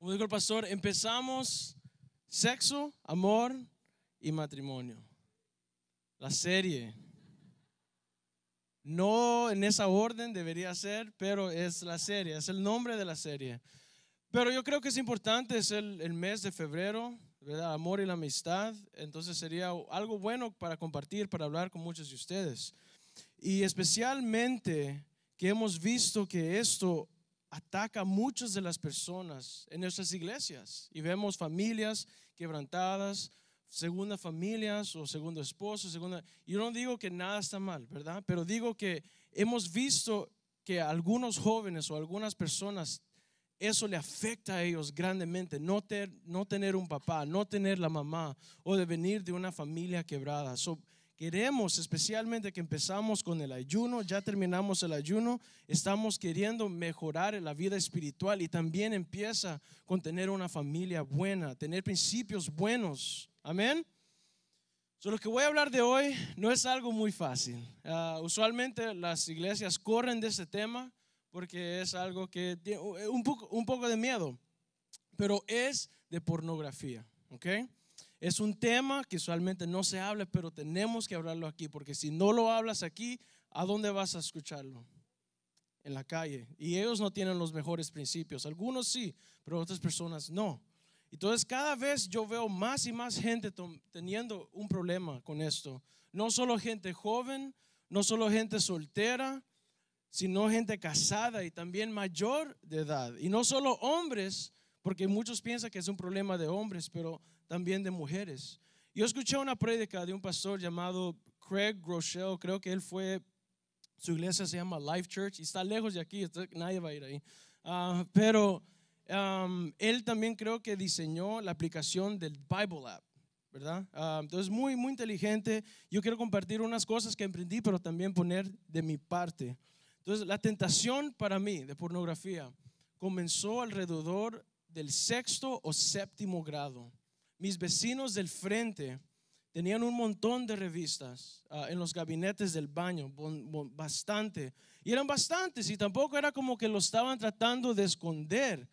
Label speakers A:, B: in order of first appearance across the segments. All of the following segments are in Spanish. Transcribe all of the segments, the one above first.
A: Como dijo el pastor, empezamos sexo, amor y matrimonio. La serie. No en esa orden debería ser, pero es la serie, es el nombre de la serie. Pero yo creo que es importante, es el, el mes de febrero, ¿verdad? Amor y la amistad. Entonces sería algo bueno para compartir, para hablar con muchos de ustedes. Y especialmente que hemos visto que esto ataca a muchas de las personas en nuestras iglesias y vemos familias quebrantadas, segunda familias o segundo esposo, segunda... Yo no digo que nada está mal, ¿verdad? Pero digo que hemos visto que algunos jóvenes o algunas personas eso le afecta a ellos grandemente, no, no tener un papá, no tener la mamá o de venir de una familia quebrada. Queremos especialmente que empezamos con el ayuno, ya terminamos el ayuno, estamos queriendo mejorar la vida espiritual y también empieza con tener una familia buena, tener principios buenos. Amén. So, lo que voy a hablar de hoy no es algo muy fácil. Ah, usualmente las iglesias corren de este tema porque es algo que tiene un poco, un poco de miedo, pero es de pornografía. ¿ok? Es un tema que usualmente no se habla, pero tenemos que hablarlo aquí, porque si no lo hablas aquí, ¿a dónde vas a escucharlo? En la calle. Y ellos no tienen los mejores principios. Algunos sí, pero otras personas no. Entonces cada vez yo veo más y más gente teniendo un problema con esto. No solo gente joven, no solo gente soltera, sino gente casada y también mayor de edad. Y no solo hombres, porque muchos piensan que es un problema de hombres, pero también de mujeres. Yo escuché una prédica de un pastor llamado Craig Groeschel, creo que él fue, su iglesia se llama Life Church y está lejos de aquí, nadie va a ir ahí. Ah, pero um, él también creo que diseñó la aplicación del Bible App. ¿verdad? Ah, entonces, muy, muy inteligente. Yo quiero compartir unas cosas que aprendí, pero también poner de mi parte. Entonces, la tentación para mí de pornografía comenzó alrededor del sexto o séptimo grado mis vecinos del frente tenían un montón de revistas ah, en los gabinetes del baño, bastante. Y eran bastantes y tampoco era como que lo estaban tratando de esconder.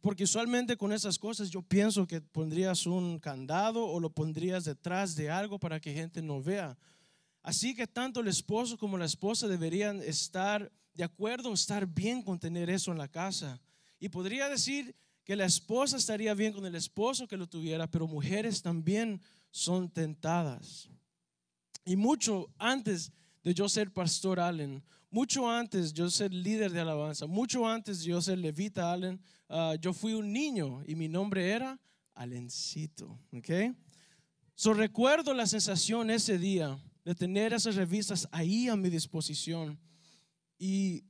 A: porque usualmente con esas cosas yo pienso que pondrías un candado o lo pondrías detrás de algo para que gente no vea. Así que tanto el esposo como la esposa deberían estar de acuerdo, estar bien con tener eso en la casa. Y podría decir que la esposa estaría bien con el esposo que lo tuviera, pero mujeres también son tentadas. Y mucho antes de yo ser pastor Allen, mucho antes yo ser líder de alabanza, mucho antes yo ser levita Allen, ah, yo fui un niño y mi nombre era Alencito. ¿ok? So recuerdo la sensación ese día de tener esas revistas ahí a mi disposición y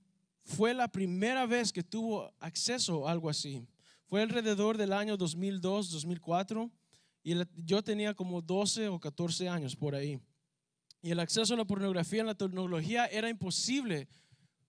A: fue la primera vez que tuvo acceso a algo así. Fue alrededor del año 2002, 2004, y yo tenía como 12 o 14 años por ahí. Y el acceso a la pornografía en la tecnología era imposible.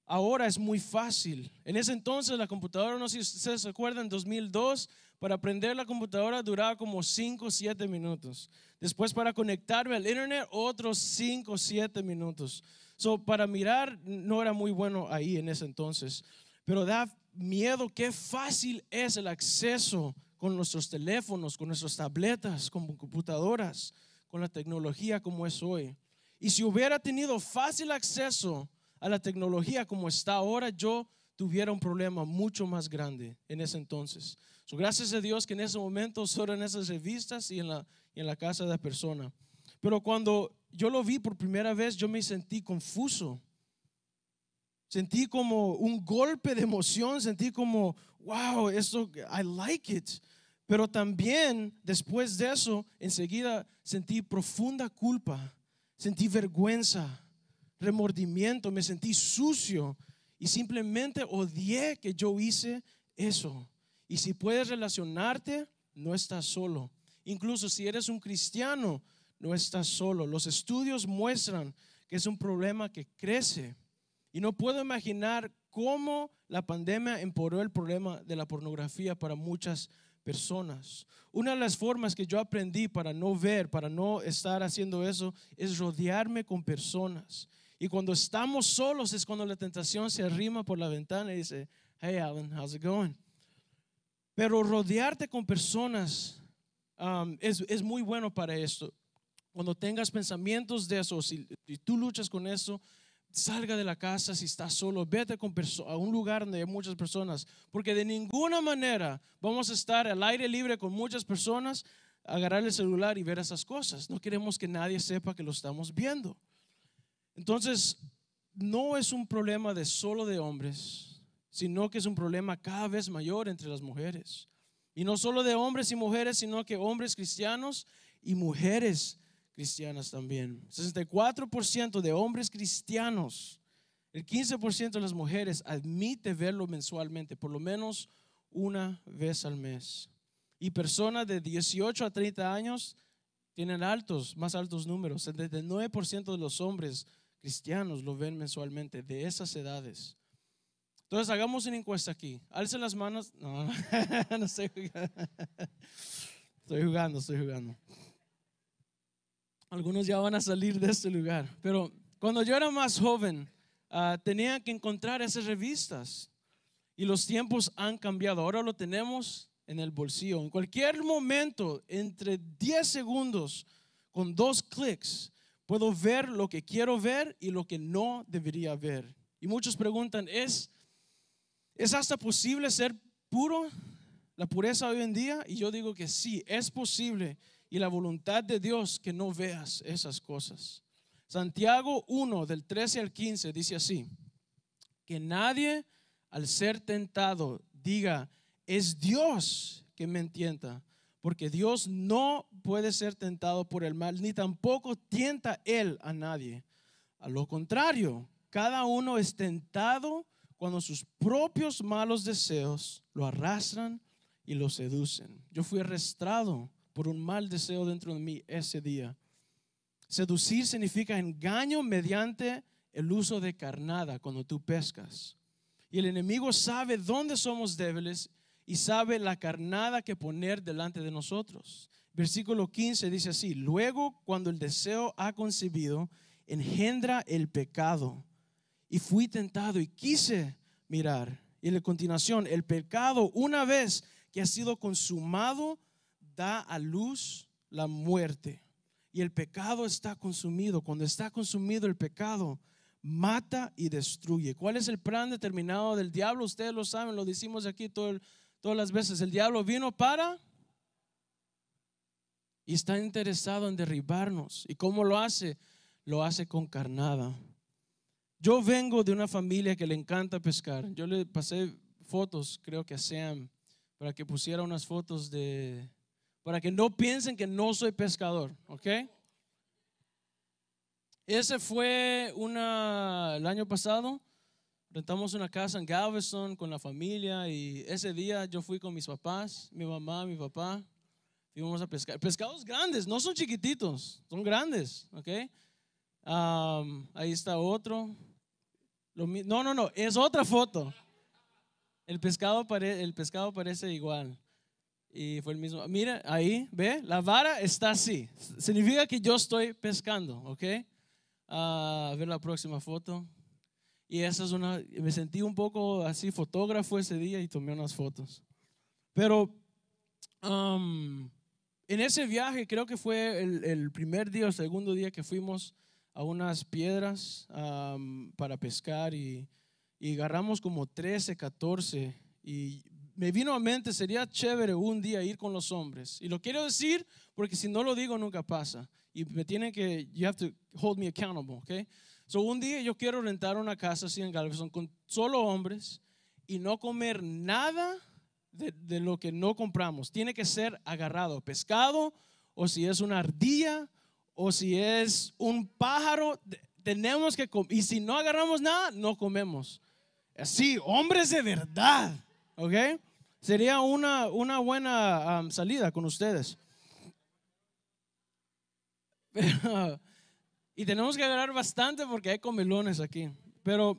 A: Ahora es muy fácil. En ese entonces la computadora, no sé si ustedes se acuerdan, en 2002, para aprender la computadora duraba como 5 o 7 minutos. Después para conectarme al internet, otros 5 o 7 minutos. So, para mirar no era muy bueno ahí en ese entonces. Pero da miedo qué fácil es el acceso con nuestros teléfonos, con nuestras tabletas, con computadoras, con la tecnología como es hoy. Y si hubiera tenido fácil acceso a la tecnología como está ahora, yo tuviera un problema mucho más grande en ese entonces. gracias a Dios que en ese momento solo en esas revistas y en la, y en la casa de la persona. Pero cuando yo lo vi por primera vez, yo me sentí confuso Sentí como un golpe de emoción, sentí como, wow, esto, I like it. Pero también después de eso, enseguida sentí profunda culpa, sentí vergüenza, remordimiento, me sentí sucio y simplemente odié que yo hice eso. Y si puedes relacionarte, no estás solo. Incluso si eres un cristiano, no estás solo. Los estudios muestran que es un problema que crece y no puedo imaginar cómo la pandemia empeoró el problema de la pornografía para muchas personas. Una de las formas que yo aprendí para no ver, para no estar haciendo eso, es rodearme con personas. Y cuando estamos solos es cuando la tentación se arrima por la ventana y dice, hey Alan, how's it going? Pero rodearte con personas um, es, es muy bueno para esto. Cuando tengas pensamientos de eso, si, si tú luchas con eso, salga de la casa si estás solo, vete con a un lugar donde hay muchas personas, porque de ninguna manera vamos a estar al aire libre con muchas personas, agarrar el celular y ver esas cosas. No queremos que nadie sepa que lo estamos viendo. Entonces, no es un problema de solo de hombres, sino que es un problema cada vez mayor entre las mujeres. Y no solo de hombres y mujeres, sino que hombres cristianos y mujeres cristianas también. 64% de hombres cristianos, el 15% de las mujeres admite verlo mensualmente, por lo menos una vez al mes. Y personas de 18 a 30 años tienen altos, más altos números. El 79% de los hombres cristianos lo ven mensualmente de esas edades. Entonces hagamos una encuesta aquí. Alce las manos. No, no, no estoy jugando. Estoy jugando, estoy jugando. Algunos ya van a salir de este lugar. Pero cuando yo era más joven, ah, tenía que encontrar esas revistas. Y los tiempos han cambiado. Ahora lo tenemos en el bolsillo. En cualquier momento, entre 10 segundos, con dos clics, puedo ver lo que quiero ver y lo que no debería ver. Y muchos preguntan, ¿es, ¿es hasta posible ser puro? La pureza hoy en día. Y yo digo que sí, es posible. Y la voluntad de Dios que no veas esas cosas. Santiago 1, del 13 al 15, dice así, que nadie al ser tentado diga, es Dios que me tienta, porque Dios no puede ser tentado por el mal, ni tampoco tienta Él a nadie. A lo contrario, cada uno es tentado cuando sus propios malos deseos lo arrastran y lo seducen. Yo fui arrastrado por un mal deseo dentro de mí ese día. Seducir significa engaño mediante el uso de carnada cuando tú pescas. Y el enemigo sabe dónde somos débiles y sabe la carnada que poner delante de nosotros. Versículo 15 dice así, luego cuando el deseo ha concebido, engendra el pecado. Y fui tentado y quise mirar. Y en continuación, el pecado, una vez que ha sido consumado, da a luz la muerte. Y el pecado está consumido. Cuando está consumido el pecado, mata y destruye. ¿Cuál es el plan determinado del diablo? Ustedes lo saben, lo decimos aquí todo todas las veces. El diablo vino para y está interesado en derribarnos. ¿Y cómo lo hace? Lo hace con carnada. Yo vengo de una familia que le encanta pescar. Yo le pasé fotos, creo que a Sam, para que pusiera unas fotos de, para que no piensen que no soy pescador, ¿ok? Ese fue una, el año pasado, rentamos una casa en Galveston con la familia y ese día yo fui con mis papás, mi mamá, mi papá, fuimos a pescar. Pescados grandes, no son chiquititos, son grandes, ¿ok? Ahí está otro. No, no, no, es otra foto. El pescado, pare- el pescado parece igual. Y fue el mismo. Mira, ahí, ve, la vara está así. Significa que yo estoy pescando, ¿ok? Ah, a ver la próxima foto. Y esa es una, me sentí un poco así fotógrafo ese día y tomé unas fotos. Pero am, en ese viaje, creo que fue el, el primer día o segundo día que fuimos a unas piedras am, para pescar y, y agarramos como 13, 14 y me vino a mente, sería chévere un día ir con los hombres. Y lo quiero decir porque si no lo digo nunca pasa. Y me tienen que, you have to hold me accountable, ¿ok? So un día yo quiero rentar una casa así en Galveston con solo hombres y no comer nada de, lo que no compramos. Tiene que ser agarrado, pescado o si es una ardilla o si es un pájaro, tenemos que comer. Y si no agarramos nada, no comemos. Así, hombres de verdad, ¿ok? Sería una, una buena um, salida con ustedes. Pero, y tenemos que agarrar bastante porque hay comelones aquí. Pero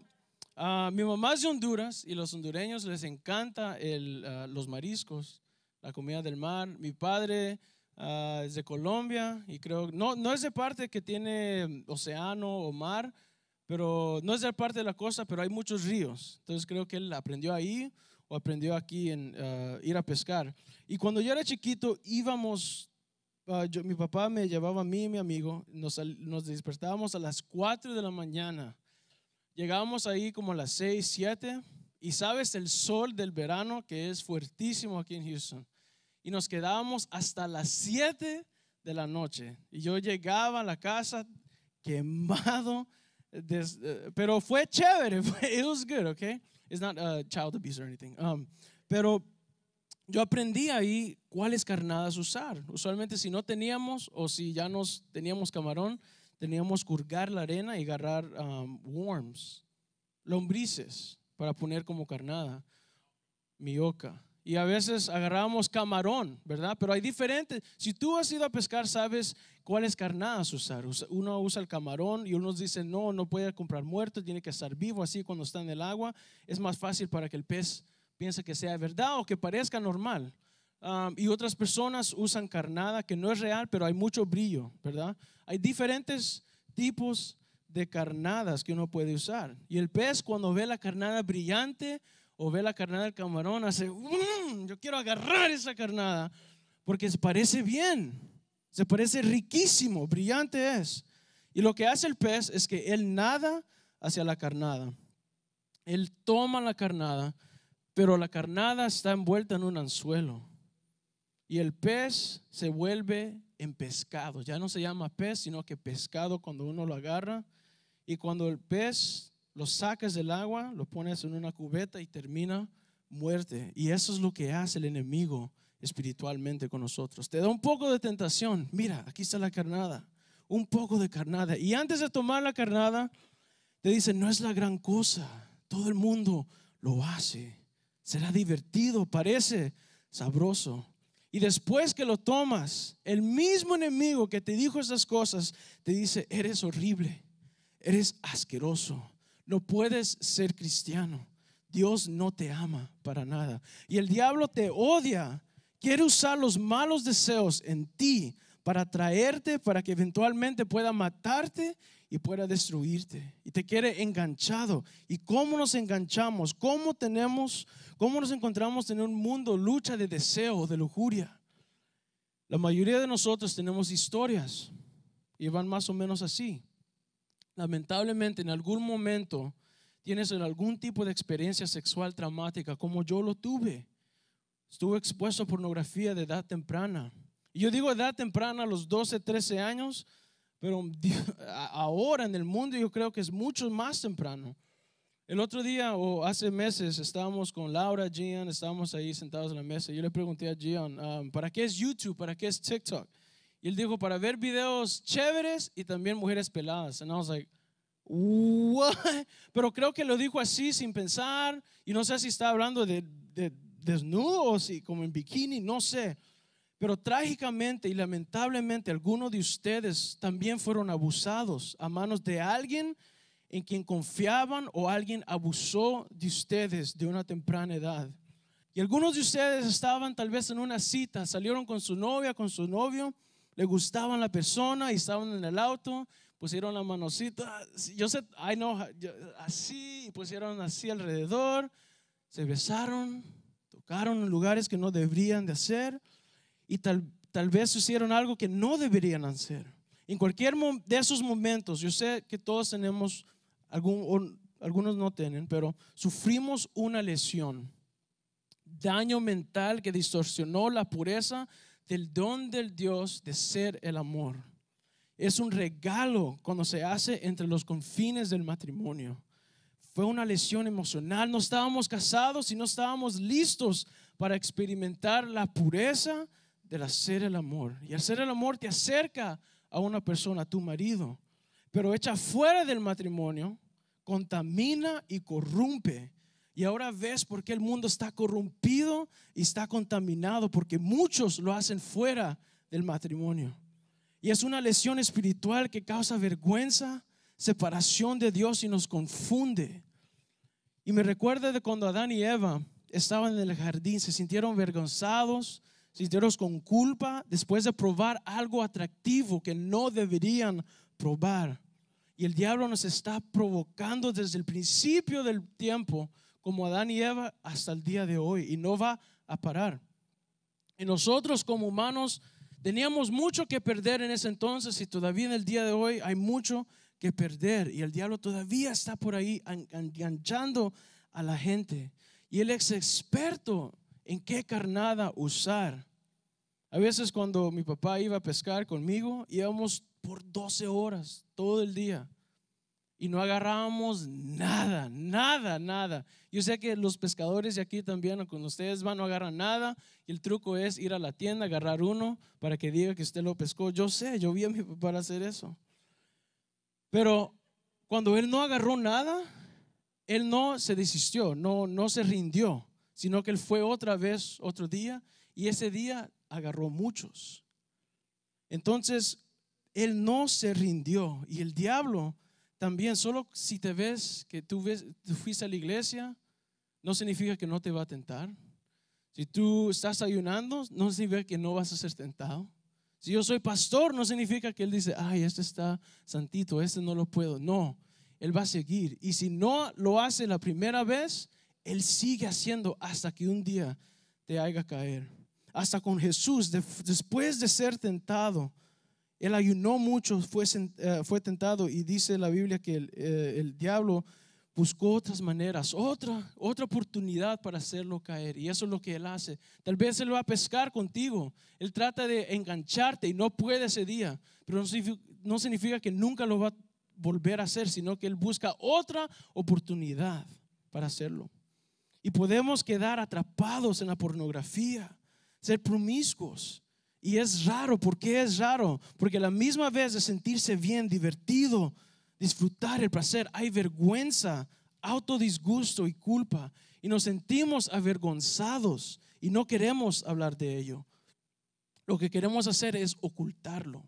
A: ah, mi mamá es de Honduras y los hondureños les encanta el, ah, los mariscos, la comida del mar. Mi padre ah, es de Colombia y creo, no, no es de parte que tiene océano o mar, pero no es de parte de la costa, pero hay muchos ríos. Entonces creo que él aprendió ahí o aprendió aquí en uh, ir a pescar. Y cuando yo era chiquito íbamos, uh, yo, mi papá me llevaba a mí y mi amigo, nos, nos despertábamos a las 4 de la mañana. Llegábamos ahí como a las 6, 7 y sabes el sol del verano que es fuertísimo aquí en Houston. Y nos quedábamos hasta las 7 de la noche. Y yo llegaba a la casa quemado, uh, pero fue chévere. It was good, okay? It's not uh, child abuse or anything. Um, pero yo aprendí ahí cuáles carnadas usar. Usualmente si no teníamos o si ya nos teníamos camarón, teníamos que hurgar la arena y agarrar um, worms, lombrices para poner como carnada, mioca. Y a veces agarrábamos camarón, ¿verdad? Pero hay diferentes. Si tú has ido a pescar, sabes cuáles carnadas usar. Uno usa el camarón y unos dicen, no, no puede comprar muerto, tiene que estar vivo así cuando está en el agua. Es más fácil para que el pez piense que sea verdad o que parezca normal. Y otras personas usan carnada que no es real, pero hay mucho brillo, ¿verdad? Hay diferentes tipos de carnadas que uno puede usar. Y el pez cuando ve la carnada brillante o ve la carnada del camarón, hace, mm, yo quiero agarrar esa carnada, porque se parece bien, se parece riquísimo, brillante es. Y lo que hace el pez es que él nada hacia la carnada. Él toma la carnada, pero la carnada está envuelta en un anzuelo. Y el pez se vuelve en pescado. Ya no se llama pez, sino que pescado cuando uno lo agarra. Y cuando el pez lo sacas del agua, lo pones en una cubeta y termina muerte. Y eso es lo que hace el enemigo espiritualmente con nosotros. Te da un poco de tentación. Mira, aquí está la carnada. Un poco de carnada. Y antes de tomar la carnada, te dice, no es la gran cosa. Todo el mundo lo hace. Será divertido, parece sabroso. Y después que lo tomas, el mismo enemigo que te dijo esas cosas, te dice, eres horrible, eres asqueroso, no puedes ser cristiano. Dios no te ama para nada. Y el diablo te odia. Quiere usar los malos deseos en ti para traerte, para que eventualmente pueda matarte y pueda destruirte. Y te quiere enganchado. ¿Y cómo nos enganchamos? ¿Cómo tenemos, cómo nos encontramos en un mundo lucha de deseo, de lujuria? La mayoría de nosotros tenemos historias y van más o menos así lamentablemente en algún momento tienes algún tipo de experiencia sexual traumática, como yo lo tuve. Estuve expuesto a pornografía de edad temprana. Y yo digo edad temprana, a los 12, 13 años, pero ahora en el mundo yo creo que es mucho más temprano. El otro día o hace meses estábamos con Laura, Gian, estábamos ahí sentados en la mesa. Yo le pregunté a Gian, um, ¿para qué es YouTube? ¿Para qué es TikTok? Y él dijo, para ver videos chéveres y también mujeres peladas. And I was like, what? Pero creo que lo dijo así sin pensar. Y no sé si está hablando de, de desnudo o si como en bikini, no sé. Pero trágicamente y lamentablemente algunos de ustedes también fueron abusados a manos de alguien en quien confiaban o alguien abusó de ustedes de una temprana edad. Y algunos de ustedes estaban tal vez en una cita, salieron con su novia, con su novio, le gustaban la persona y estaban en el auto, pusieron la manocita, yo sé, I know, así, pusieron así alrededor, se besaron, tocaron en lugares que no deberían de hacer y tal, tal vez hicieron algo que no deberían hacer. En cualquier de esos momentos, yo sé que todos tenemos, algún, algunos no tienen, pero sufrimos una lesión, daño mental que distorsionó la pureza del don del Dios de ser el amor. Es un regalo cuando se hace entre los confines del matrimonio. Fue una lesión emocional. No estábamos casados y no estábamos listos para experimentar la pureza del hacer el amor. Y hacer el amor te acerca a una persona, a tu marido. Pero echa fuera del matrimonio, contamina y corrompe y ahora ves por qué el mundo está corrompido y está contaminado, porque muchos lo hacen fuera del matrimonio. Y es una lesión espiritual que causa vergüenza, separación de Dios y nos confunde. Y me recuerda de cuando Adán y Eva estaban en el jardín, se sintieron vergonzados, sintieron con culpa después de probar algo atractivo que no deberían probar. Y el diablo nos está provocando desde el principio del tiempo como Adán y Eva hasta el día de hoy y no va a parar. Y nosotros como humanos teníamos mucho que perder en ese entonces y todavía en el día de hoy hay mucho que perder y el diablo todavía está por ahí enganchando a la gente. Y él es experto en qué carnada usar. A veces cuando mi papá iba a pescar conmigo, íbamos por 12 horas todo el día y no agarrábamos nada, nada, nada. Yo sé que los pescadores aquí también, cuando ustedes van, no agarran nada. Y el truco es ir a la tienda, agarrar uno para que diga que usted lo pescó. Yo sé, yo vi a mi papá hacer eso. Pero cuando él no agarró nada, él no se desistió, no, no se rindió, sino que él fue otra vez, otro día, y ese día agarró muchos. Entonces, él no se rindió. Y el diablo también, solo si te ves que tú, ves, tú fuiste a la iglesia, no significa que no te va a tentar. Si tú estás ayunando, no significa que no vas a ser tentado. Si yo soy pastor, no significa que él dice, ay, este está santito, este no lo puedo. No, él va a seguir. Y si no lo hace la primera vez, él sigue haciendo hasta que un día te haga caer. Hasta con Jesús, después de ser tentado, él ayunó mucho, fue, eh, fue tentado y dice la Biblia que el, eh, diablo buscó otras maneras, otra, oportunidad para hacerlo caer. Y eso es lo que Él hace. Tal vez Él va a pescar contigo. Él trata de engancharte y no puede ese día. Pero no significa, que nunca lo va a volver a hacer, sino que Él busca otra oportunidad para hacerlo. Y podemos quedar atrapados en la pornografía, ser promiscuos. Y es raro, ¿por qué es raro? Porque a la misma vez de sentirse bien, divertido, disfrutar el placer, hay vergüenza, autodisgusto y culpa. Y nos sentimos avergonzados y no queremos hablar de ello. Lo que queremos hacer es ocultarlo.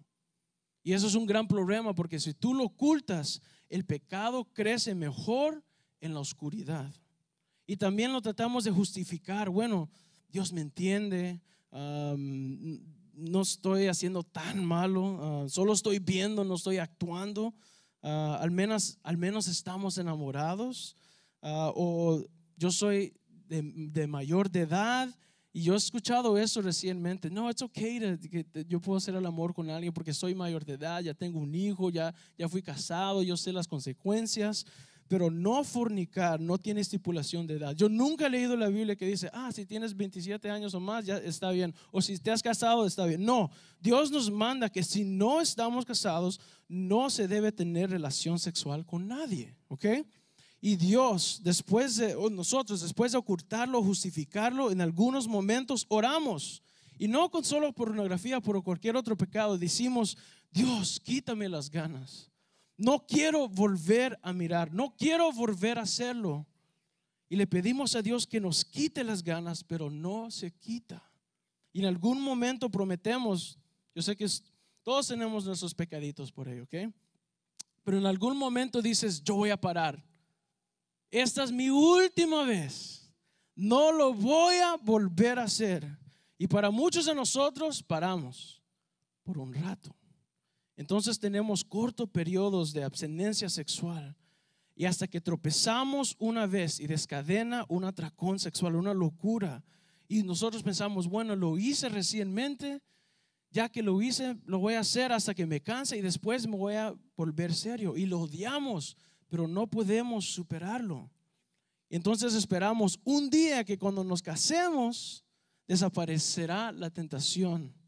A: Y eso es un gran problema porque si tú lo ocultas, el pecado crece mejor en la oscuridad. Y también lo tratamos de justificar. Bueno, Dios me entiende. No estoy haciendo tan malo. Ah, solo estoy viendo, no estoy actuando. Ah, al, menos, al menos estamos enamorados, ah, o yo soy de, mayor de edad. Y yo he escuchado eso recientemente. No, es ok, que yo puedo hacer el amor con alguien porque soy mayor de edad, ya tengo un hijo, ya, ya fui casado, yo sé las consecuencias pero no fornicar no tiene estipulación de edad. Yo nunca he leído la Biblia que dice, ah, si tienes 27 años o más, ya está bien. O si te has casado, está bien. No, Dios nos manda que si no estamos casados, no se debe tener relación sexual con nadie, ¿ok? Y Dios, después de nosotros, después de ocultarlo, justificarlo, en algunos momentos oramos. Y no con solo pornografía, por cualquier otro pecado, decimos, Dios, quítame las ganas. No quiero volver a mirar, no quiero volver a hacerlo. Y le pedimos a Dios que nos quite las ganas, pero no se quita. Y en algún momento prometemos, yo sé que todos tenemos nuestros pecaditos por ahí, ¿ok? Pero en algún momento dices, yo voy a parar. Esta es mi última vez. No lo voy a volver a hacer. Y para muchos de nosotros paramos por un rato. Entonces tenemos cortos periodos de abstinencia sexual y hasta que tropezamos una vez y descadena un atracón sexual, una locura. Y nosotros pensamos, bueno, lo hice recientemente, ya que lo hice, lo voy a hacer hasta que me canse y después me voy a volver serio. Y lo odiamos, pero no podemos superarlo. Entonces esperamos un día que cuando nos casemos desaparecerá la tentación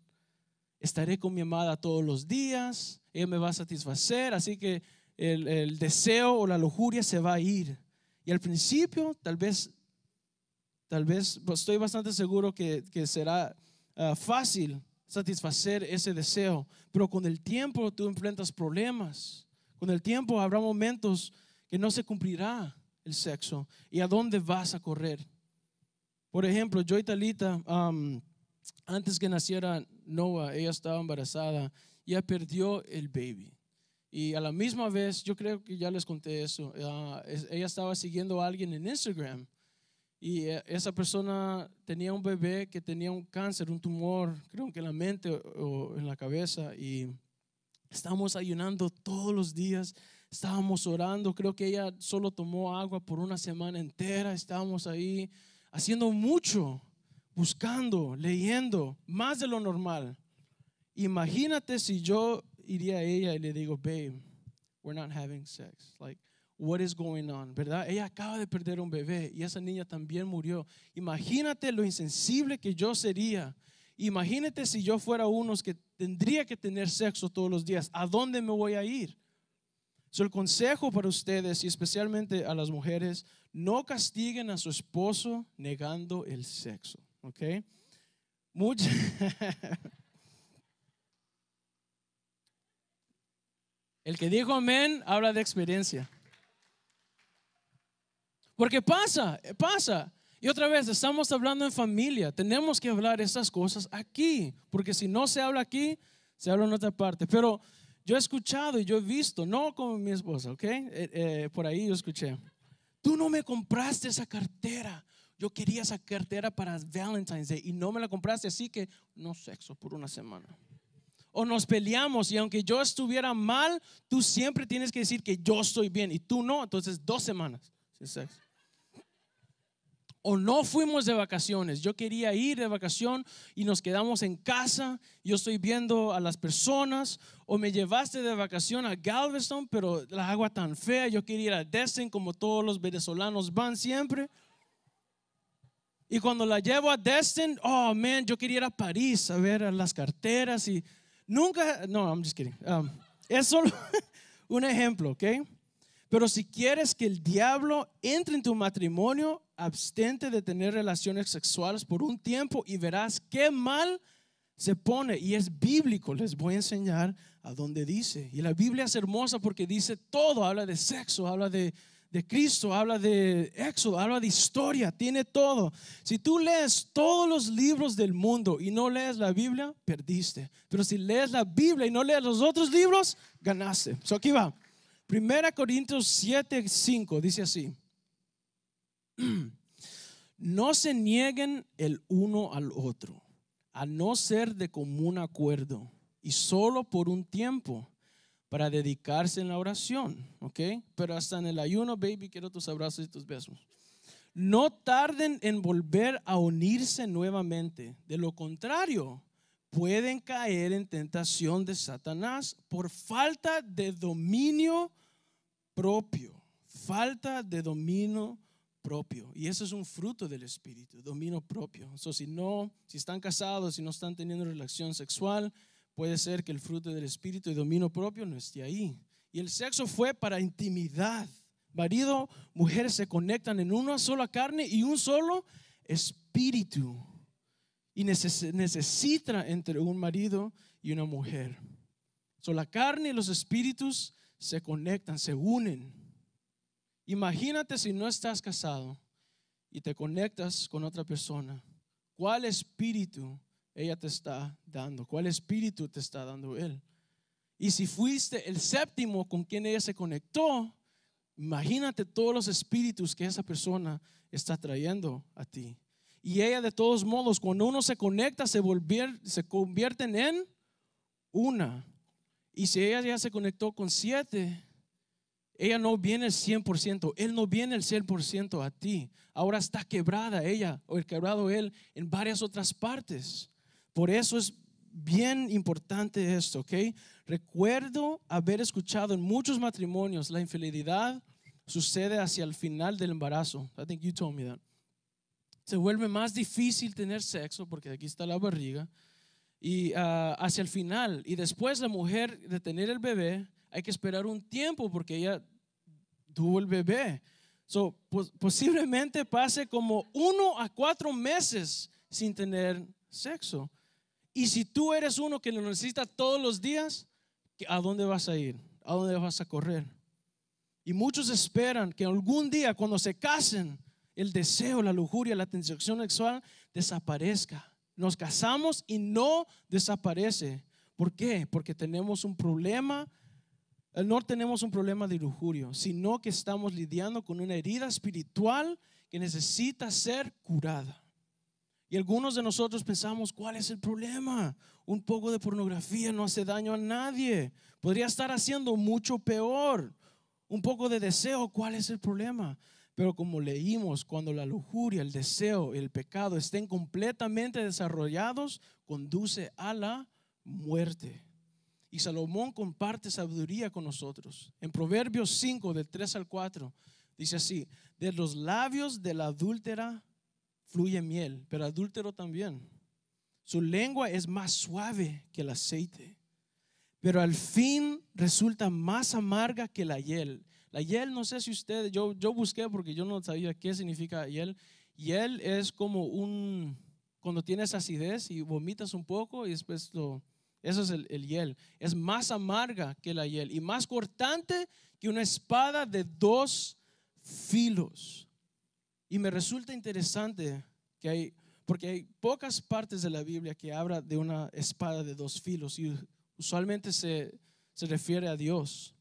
A: estaré con mi amada todos los días, ella me va a satisfacer, así que el, deseo o la lujuria se va a ir. Y al principio, tal vez, tal vez, pues, estoy bastante seguro que, será ah, fácil satisfacer ese deseo, pero con el tiempo tú enfrentas problemas. Con el tiempo habrá momentos que no se cumplirá el sexo. ¿Y a dónde vas a correr? Por ejemplo, yo y Talita, antes que naciera Noah, ella estaba embarazada, ya perdió el baby. Y a la misma vez, yo creo que ya les conté eso, ah, ella estaba siguiendo a alguien en Instagram y eh, esa persona tenía un bebé que tenía un cáncer, un tumor, creo que en la mente o en la cabeza y estamos ayunando todos los días, estábamos orando, creo que ella solo tomó agua por una semana entera, estábamos ahí haciendo mucho, buscando, leyendo, más de lo normal. Imagínate si yo iría a ella y le digo, babe, we're not having sex. Like, what is going on, ¿verdad? Ella acaba de perder un bebé y esa niña también murió. Imagínate lo insensible que yo sería. Imagínate si yo fuera uno que tendría que tener sexo todos los días. ¿A dónde me voy a ir? So, el consejo para ustedes y especialmente a las mujeres, no castiguen a su esposo negando el sexo, ¿ok? Mucho. el que dijo amén habla de experiencia. Porque pasa, pasa. Y otra vez, estamos hablando en familia. Tenemos que hablar esas cosas aquí. Porque si no se habla aquí, se habla en otra parte. Pero yo he escuchado y yo he visto, no con mi esposa, ¿ok? Eh, eh, por ahí yo escuché. Tú no me compraste esa cartera. Yo quería esa cartera para Valentine's Day y no me la compraste, así que no sexo por una semana. O nos peleamos y aunque yo estuviera mal, tú siempre tienes que decir que yo estoy bien y tú no, entonces dos semanas sin sexo o no fuimos de vacaciones. Yo quería ir de vacación y nos quedamos en casa. Yo estoy viendo a las personas. O me llevaste de vacación a Galveston, pero la agua tan fea. Yo quería ir a Destin como todos los venezolanos van siempre. Y cuando la llevo a Destin, oh man, yo quería ir a París a ver las carteras y nunca, no, I'm just kidding. Um, es solo un ejemplo, ¿ok? Pero si quieres que el diablo entre en tu matrimonio, abstente de tener relaciones sexuales por un tiempo y verás qué mal se pone. Y es bíblico, les voy a enseñar a dónde dice. Y la Biblia es hermosa porque dice todo, habla de sexo, habla de, de Cristo, habla de Éxodo, habla de historia, tiene todo. Si tú lees todos los libros del mundo y no lees la Biblia, perdiste. Pero si lees la Biblia y no lees los otros libros, ganaste. So aquí va. Primera Corintios 7, 5 dice así. No se nieguen el uno al otro, a no ser de común acuerdo y solo por un tiempo para dedicarse en la oración, ¿ok? Pero hasta en el ayuno, baby, quiero tus abrazos y tus besos. No tarden en volver a unirse nuevamente. De lo contrario, pueden caer en tentación de Satanás por falta de dominio propio, falta de dominio propio. Y eso es un fruto del espíritu, dominio propio. So, si no, si están casados, si no están teniendo relación sexual, puede ser que el fruto del espíritu y dominio propio no esté ahí. Y el sexo fue para intimidad. Marido, mujer se conectan en una sola carne y un solo espíritu. Y necesita entre un marido y una mujer. So, la carne y los espíritus se conectan, se unen. Imagínate si no estás casado y te conectas con otra persona. ¿Cuál espíritu ella te está dando? ¿Cuál espíritu te está dando él? Y si fuiste el séptimo con quien ella se conectó, imagínate todos los espíritus que esa persona está trayendo a ti. Y ella de todos modos, cuando uno se conecta, se, volvier, se convierten en una. Y si ella ya se conectó con siete, ella no viene el 100%, él no viene el 100% a ti. Ahora está quebrada ella o el quebrado él en varias otras partes. Por eso es bien importante esto, ¿ok? Recuerdo haber escuchado en muchos matrimonios la infidelidad sucede hacia el final del embarazo. I think you told me that. Se vuelve más difícil tener sexo porque aquí está la barriga y ah, hacia el final. Y después la mujer de tener el bebé, hay que esperar un tiempo porque ella tuvo el bebé. So, posiblemente pase como uno a cuatro meses sin tener sexo. Y si tú eres uno que lo necesita todos los días, ¿a dónde vas a ir? ¿A dónde vas a correr? Y muchos esperan que algún día cuando se casen, el deseo, la lujuria, la tensión sexual desaparezca. Nos casamos y no desaparece. ¿Por qué? Porque tenemos un problema. No tenemos un problema de lujurio, sino que estamos lidiando con una herida espiritual que necesita ser curada. Y algunos de nosotros pensamos, ¿cuál es el problema? Un poco de pornografía no hace daño a nadie. Podría estar haciendo mucho peor. un poco de deseo, ¿cuál es el problema? Pero como leímos, cuando la lujuria, el deseo, el pecado estén completamente desarrollados, conduce a la muerte. Y Salomón comparte sabiduría con nosotros. En Proverbios 5, del 3 al 4, dice así, de los labios de la adúltera fluye miel, pero adúltero también. Su lengua es más suave que el aceite, pero al fin resulta más amarga que la hiel. La hiel, no sé si ustedes, yo, yo busqué porque yo no sabía qué significa hiel. Hiel es como un, cuando tienes acidez y vomitas un poco y después lo, eso es el, el hiel. Es más amarga que la hiel y más cortante que una espada de dos filos. Y me resulta interesante que hay, porque hay pocas partes de la Biblia que habla de una espada de dos filos y usualmente se, se refiere a Dios.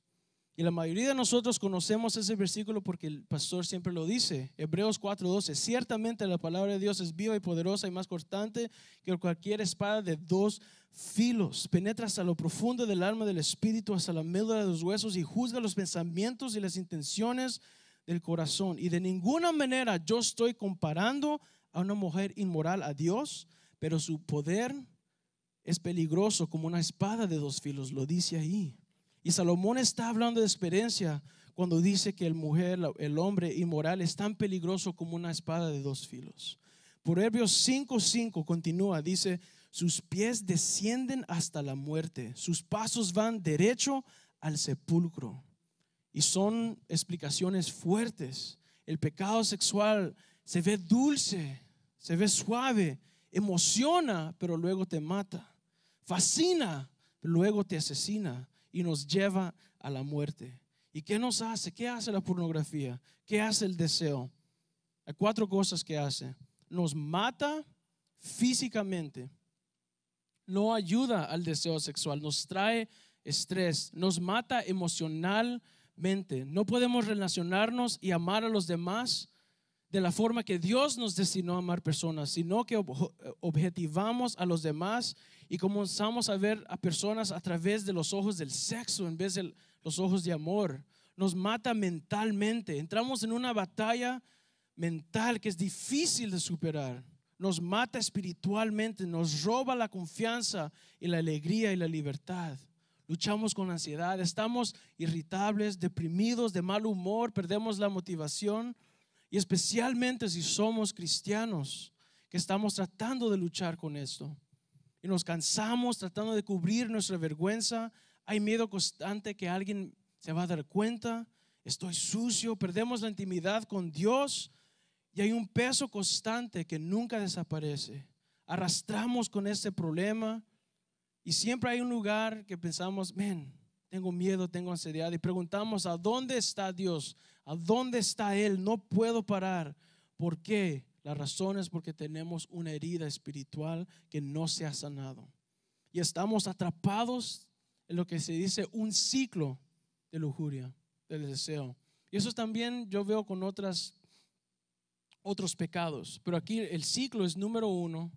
A: Y la mayoría de nosotros conocemos ese versículo porque el pastor siempre lo dice. Hebreos 4:12. Ciertamente la palabra de Dios es viva y poderosa y más cortante que cualquier espada de dos filos. Penetra hasta lo profundo del alma del espíritu, hasta la médula de los huesos y juzga los pensamientos y las intenciones del corazón. Y de ninguna manera yo estoy comparando a una mujer inmoral a Dios, pero su poder es peligroso como una espada de dos filos, lo dice ahí. Y Salomón está hablando de experiencia cuando dice que el mujer, el hombre inmoral es tan peligroso como una espada de dos filos. Proverbios 5:5 continúa, dice, sus pies descienden hasta la muerte, sus pasos van derecho al sepulcro. Y son explicaciones fuertes. El pecado sexual se ve dulce, se ve suave, emociona, pero luego te mata. Fascina, pero luego te asesina y nos lleva a la muerte. ¿Y qué nos hace? ¿Qué hace la pornografía? ¿Qué hace el deseo? Hay cuatro cosas que hace. Nos mata físicamente, no ayuda al deseo sexual, nos trae estrés, nos mata No podemos relacionarnos y amar a los demás de la forma que Dios nos destinó a amar personas, sino que objetivamos a los demás y comenzamos a ver a personas a través de los ojos del sexo en vez de los ojos de amor. Nos mata mentalmente. Entramos en una batalla mental que es difícil de superar. Nos mata espiritualmente, nos roba la confianza y la alegría y la libertad. Luchamos con ansiedad, estamos irritables, deprimidos, de mal humor, perdemos la motivación y especialmente si somos cristianos que estamos tratando de luchar con esto. Y nos cansamos tratando de cubrir nuestra vergüenza. Hay miedo constante que alguien se va a dar cuenta. Estoy sucio, perdemos la intimidad con Dios. Y hay un peso constante que nunca desaparece. Arrastramos con este problema. Y siempre hay un lugar que pensamos, ven, tengo miedo, tengo ansiedad. Y preguntamos, ¿a dónde está Dios? ¿A dónde está Él? No puedo parar. ¿Por qué? La razón es porque tenemos una herida espiritual que no se ha sanado. Y estamos atrapados en lo que se dice un ciclo de lujuria, del deseo. Y eso también yo veo con otras, otros pecados. Pero aquí el ciclo es número uno.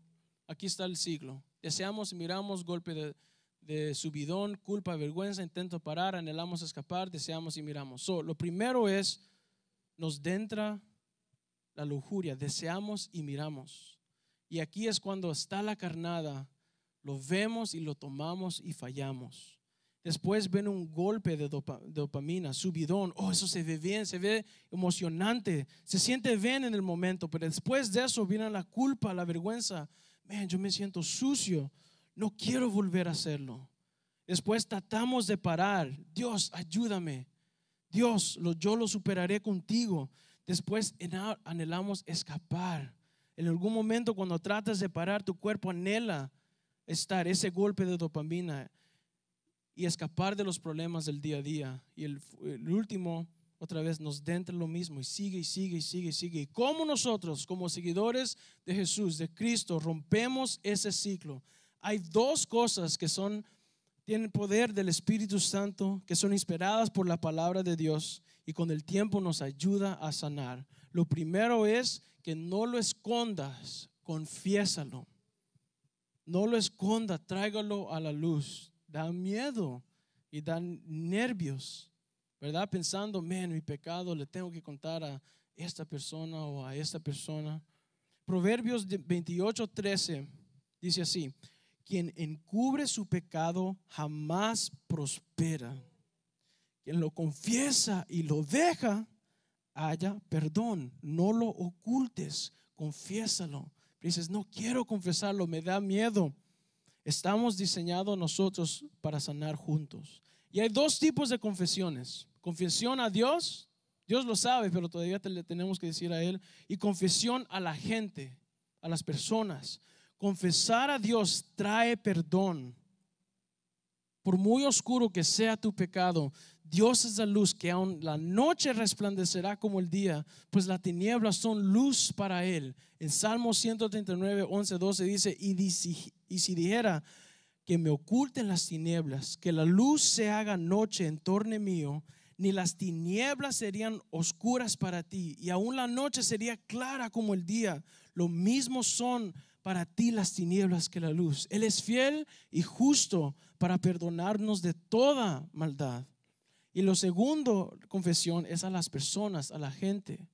A: Aquí está el ciclo. Deseamos, miramos golpe de, de subidón, culpa, vergüenza, intento parar, anhelamos escapar, deseamos y miramos. lo primero es, nos dentra la lujuria, deseamos y miramos. Y aquí es cuando está la carnada, lo vemos y lo tomamos y fallamos. Después ven un golpe de dopamina, subidón. Oh, eso se ve bien, se ve emocionante, se siente bien en el momento, pero después de eso viene la culpa, la vergüenza. Man, yo me siento sucio, no quiero volver a hacerlo. Después tratamos de parar. Dios, ayúdame. Dios, yo lo superaré contigo. Después anhelamos escapar. En algún momento cuando tratas de parar, tu cuerpo anhela estar ese golpe de dopamina y escapar de los problemas del día a día. Y el, último, otra vez, nos dentra lo mismo y sigue y sigue y sigue y sigue. Y como nosotros, como seguidores de Jesús, de Cristo, rompemos ese ciclo hay dos cosas que son, tienen poder del Espíritu Santo, que son inspiradas por la palabra de Dios y con el tiempo nos ayuda a sanar. Lo primero es que no lo escondas, confiésalo. No lo esconda, tráigalo a la luz. Da miedo y da nervios, ¿verdad? Pensando, man, mi pecado le tengo que contar a esta persona o a esta persona. Proverbios 28, 13 dice así, quien encubre su pecado jamás prospera. Quien lo confiesa y lo deja, haya perdón. No lo ocultes, confiésalo. Dices, no quiero confesarlo, me da miedo. Estamos diseñados nosotros para sanar juntos. Y hay dos tipos de confesiones. Confesión a Dios, Dios lo sabe, pero todavía le tenemos que decir a Él. Y confesión a la gente, a las personas. Confesar a Dios trae perdón. Por muy oscuro que sea tu pecado, Dios es la luz que aun la noche resplandecerá como el día, pues las tinieblas son luz para él. En Salmo 139, 11, 12 dice, y, y si dijera que me oculten las tinieblas, que la luz se haga noche en torno mío, ni las tinieblas serían oscuras para ti, y aún la noche sería clara como el día. Lo mismo son para ti las tinieblas que la luz. Él es fiel y justo para perdonarnos de toda maldad. Y lo segundo, confesión, es a las personas, a la gente.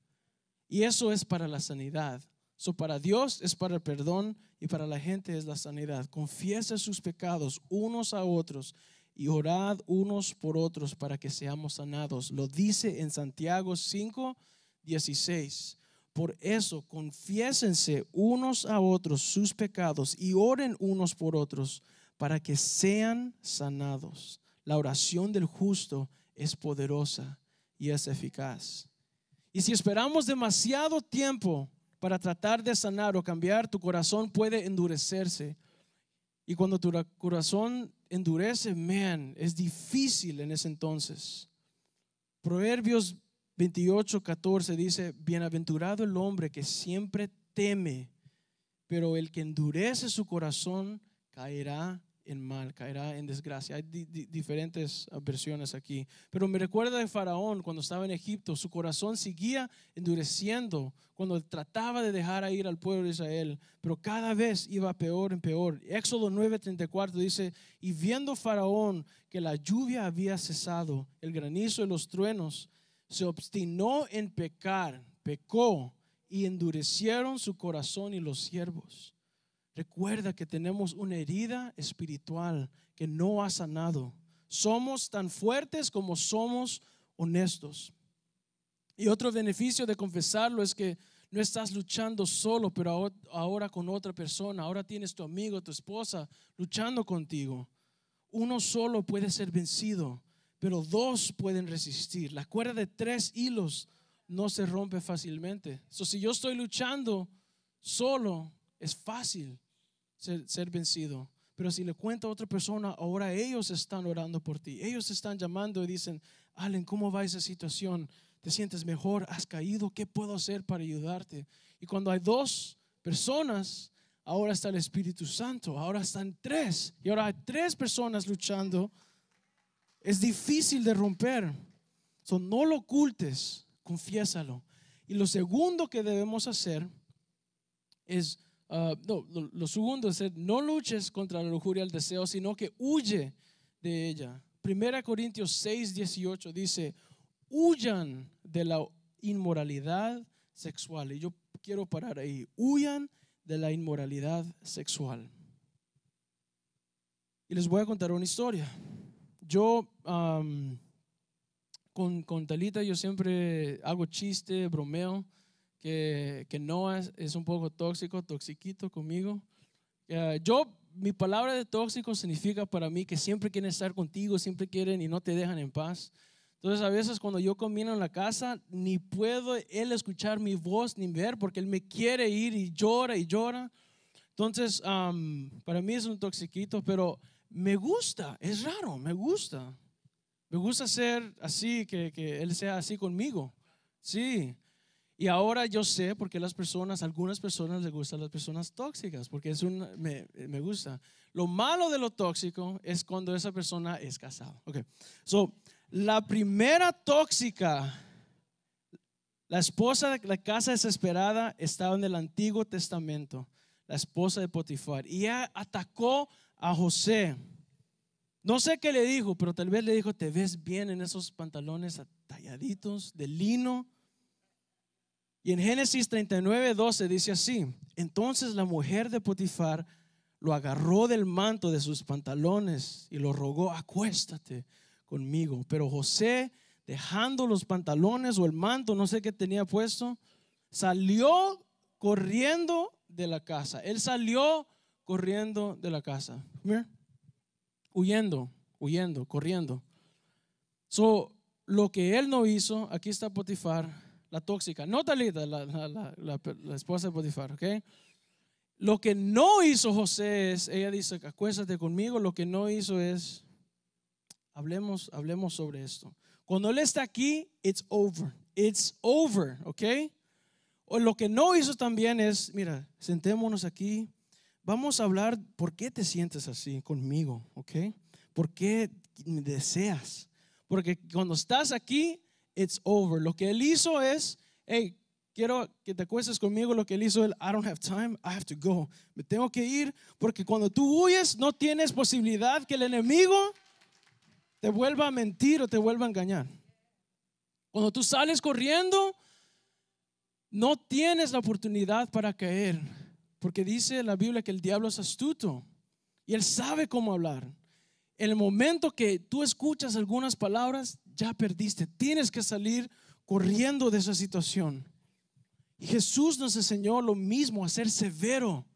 A: Y eso es para la sanidad. So, para Dios es para el perdón y para la gente es la sanidad. Confiesa sus pecados unos a otros y orad unos por otros para que seamos sanados. Lo dice en Santiago 5, 16. Por eso, confiésense unos a otros sus pecados y oren unos por otros para que sean sanados. La oración del justo es poderosa y es eficaz. Y si esperamos demasiado tiempo para tratar de sanar o cambiar, tu corazón puede endurecerse. Y cuando tu corazón endurece, man, es difícil en ese entonces. Proverbios 28, 14 dice, bienaventurado el hombre que siempre teme, pero el que endurece su corazón caerá en mal, caerá en desgracia. Hay diferentes versiones aquí. Pero me recuerda de Faraón cuando estaba en Egipto, su corazón seguía endureciendo cuando trataba de dejar ir al pueblo de Israel, pero cada vez iba peor en peor. Éxodo 9:34 dice, y viendo Faraón que la lluvia había cesado, el granizo y los truenos, se obstinó en pecar, pecó y endurecieron su corazón y los siervos. Recuerda que tenemos una herida espiritual que no ha sanado. Somos tan fuertes como somos honestos. Y otro beneficio de confesarlo es que no estás luchando solo, pero ahora con otra persona. Ahora tienes tu amigo, tu esposa luchando contigo. Uno solo puede ser vencido, pero dos pueden resistir. La cuerda de tres hilos no se rompe fácilmente. So, si yo estoy luchando solo, es fácil ser, vencido. Pero si le cuento a otra persona, ahora ellos están orando por ti. Ellos están llamando y dicen, Allen, ¿cómo va esa situación? ¿Te sientes mejor? ¿Has caído? ¿Qué puedo hacer para ayudarte? Y cuando hay dos personas, ahora está el Espíritu Santo, ahora están tres. Y ahora hay tres personas luchando. Es difícil de romper. So, no lo ocultes, confiésalo. Y lo segundo que debemos hacer es Ah, no, lo, segundo es no luches contra la lujuria del deseo, sino que huye de ella. Primera Corintios 6, 18 dice, huyan de la inmoralidad sexual. Y yo quiero parar ahí. Huyan de la inmoralidad sexual. Y les voy a contar una historia. Yo con, con Talita yo siempre hago chiste, bromeo que, que Noah es, un poco tóxico, toxiquito conmigo. yo, mi palabra de tóxico significa para mí que siempre quieren estar contigo, siempre quieren y no te dejan en paz. Entonces a veces cuando yo camino en la casa, ni puedo él escuchar mi voz ni ver porque él me quiere ir y llora y llora. Entonces para mí es un toxiquito, pero me gusta, es raro, me gusta. Me gusta ser así, que, que él sea así conmigo. Sí, y ahora yo sé por qué las personas, algunas personas les gustan las personas tóxicas, porque es un, me, me, gusta. Lo malo de lo tóxico es cuando esa persona es casada. Ok, so, la primera tóxica, la esposa de la casa desesperada estaba en el Antiguo Testamento, la esposa de Potifar, y ella atacó a José. No sé qué le dijo, pero tal vez le dijo, te ves bien en esos pantalones atalladitos de lino. Y en Génesis 39, 12 dice así, entonces la mujer de Potifar lo agarró del manto de sus pantalones y lo rogó, acuéstate conmigo. Pero José, dejando los pantalones o el manto, no sé qué tenía puesto, salió corriendo de la casa. Él salió corriendo de la casa. Huyendo, huyendo, corriendo. So, lo que él no hizo, aquí está Potifar, la tóxica, no Talita, la, la, esposa de Potifar, ¿ok? Lo que no hizo José es, ella dice, acuéstate conmigo, lo que no hizo es, hablemos, hablemos sobre esto. Cuando él está aquí, it's over, it's over, ¿ok? O lo que no hizo también es, mira, sentémonos aquí, vamos a hablar por qué te sientes así conmigo, ¿ok? ¿Por qué me deseas? Porque cuando estás aquí, it's over. Lo que él hizo es, hey, quiero que te acuestes conmigo. Lo que él hizo, él, I don't have time, I have to go. Me tengo que ir porque cuando tú huyes, no tienes posibilidad que el enemigo te vuelva a mentir o te vuelva a engañar. Cuando tú sales corriendo, no tienes la oportunidad para caer, porque dice la Biblia que el diablo es astuto y él sabe cómo hablar. En el momento que tú escuchas algunas palabras, ya perdiste. Tienes que salir corriendo de esa situación. Y Jesús nos enseñó lo mismo, a ser severo,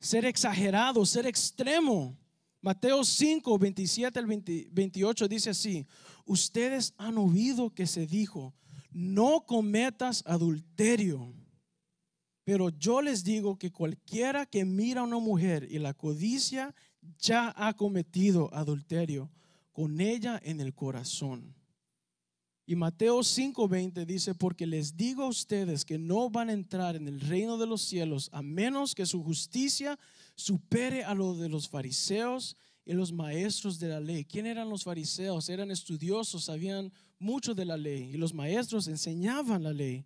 A: ser exagerado, ser extremo. Mateo 5, 27 al 28 dice así, ustedes han oído que se dijo, no cometas adulterio. Pero yo les digo que cualquiera que mira a una mujer y la codicia ya ha cometido adulterio con ella en el corazón. Y Mateo 5:20 dice, porque les digo a ustedes que no van a entrar en el reino de los cielos a menos que su justicia supere a lo de los fariseos y los maestros de la ley. ¿Quién eran los fariseos? Eran estudiosos, sabían mucho de la ley y los maestros enseñaban la ley.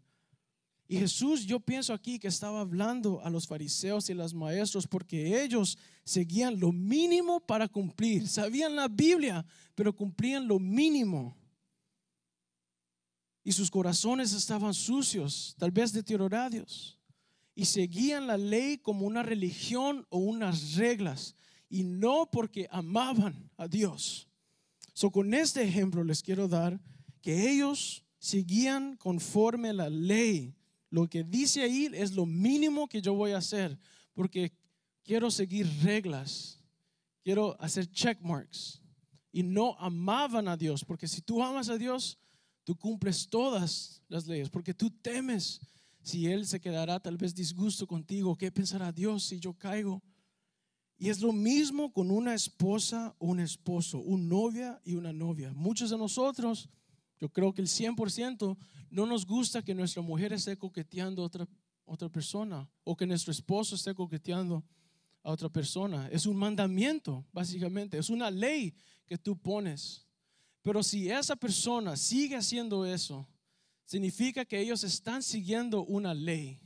A: Y Jesús, yo pienso aquí que estaba hablando a los fariseos y los maestros porque ellos seguían lo mínimo para cumplir. Sabían la Biblia, pero cumplían lo mínimo. Y sus corazones estaban sucios, tal vez deteriorados. Y seguían la ley como una religión o unas reglas y no porque amaban a Dios. So, con este ejemplo les quiero dar que ellos seguían conforme a la ley. Lo que dice ahí es lo mínimo que yo voy a hacer porque quiero seguir reglas, quiero hacer check marks y no amaban a Dios, porque si tú amas a Dios, tú cumples todas las leyes, porque tú temes si Él se quedará tal vez disgusto contigo, ¿qué pensará Dios si yo caigo? Y es lo mismo con una esposa un esposo, un novia y una novia. Muchos de nosotros, yo creo que el 100%, no nos gusta que nuestra mujer esté coqueteando a otra, otra persona o que nuestro esposo esté coqueteando a otra persona. Es un mandamiento, básicamente. Es una ley que tú pones. Pero si esa persona sigue haciendo eso, significa que ellos están siguiendo una ley,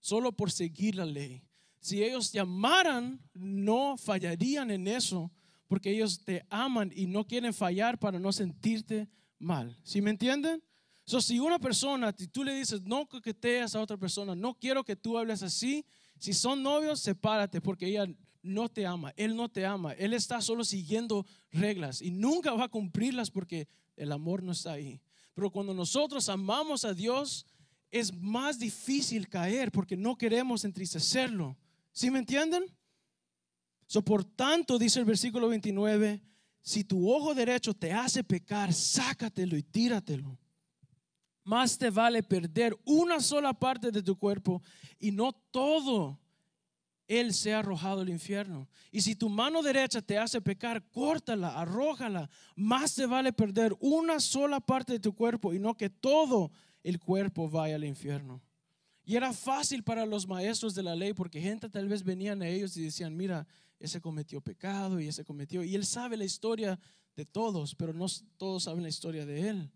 A: solo por seguir la ley. Si ellos te amaran, no fallarían en eso, porque ellos te aman y no quieren fallar para no sentirte mal. ¿Sí me entienden? So, si una persona, si tú le dices, no coqueteas a otra persona, no quiero que tú hables así, si son novios, sepárate, porque ella no te ama, él no te ama, él está solo siguiendo reglas y nunca va a cumplirlas porque el amor no está ahí. Pero cuando nosotros amamos a Dios, es más difícil caer porque no queremos entristecerlo. ¿Sí me entienden? So, por tanto, dice el versículo 29, si tu ojo derecho te hace pecar, sácatelo y tíratelo. Más te vale perder una sola parte de tu cuerpo y no todo él sea arrojado al infierno. Y si tu mano derecha te hace pecar, córtala, arrójala. Más te vale perder una sola parte de tu cuerpo y no que todo el cuerpo vaya al infierno. Y era fácil para los maestros de la ley porque gente tal vez venían a ellos y decían, mira, ese cometió pecado y ese cometió. Y él sabe la historia de todos, pero no todos saben la historia de él.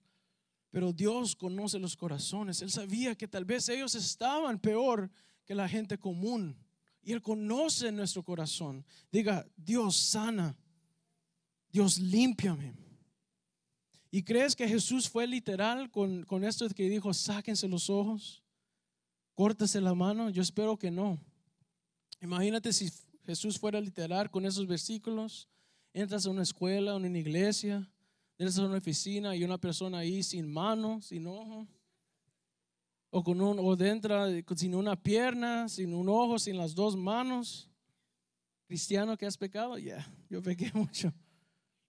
A: Pero Dios conoce los corazones. Él sabía que tal vez ellos estaban peor que la gente común. Y Él conoce nuestro corazón. Diga, Dios sana. Dios, límpiame. ¿Y crees que Jesús fue literal con, con esto que dijo, sáquense los ojos, córtese la mano? Yo espero que no. Imagínate si Jesús fuera literal con esos versículos. Entras a una escuela, a una iglesia, a una oficina y una persona ahí sin mano, sin ojo, o, con un, o dentro sin una pierna, sin un ojo, sin las dos manos. Cristiano que has pecado, ya, yo pequé mucho.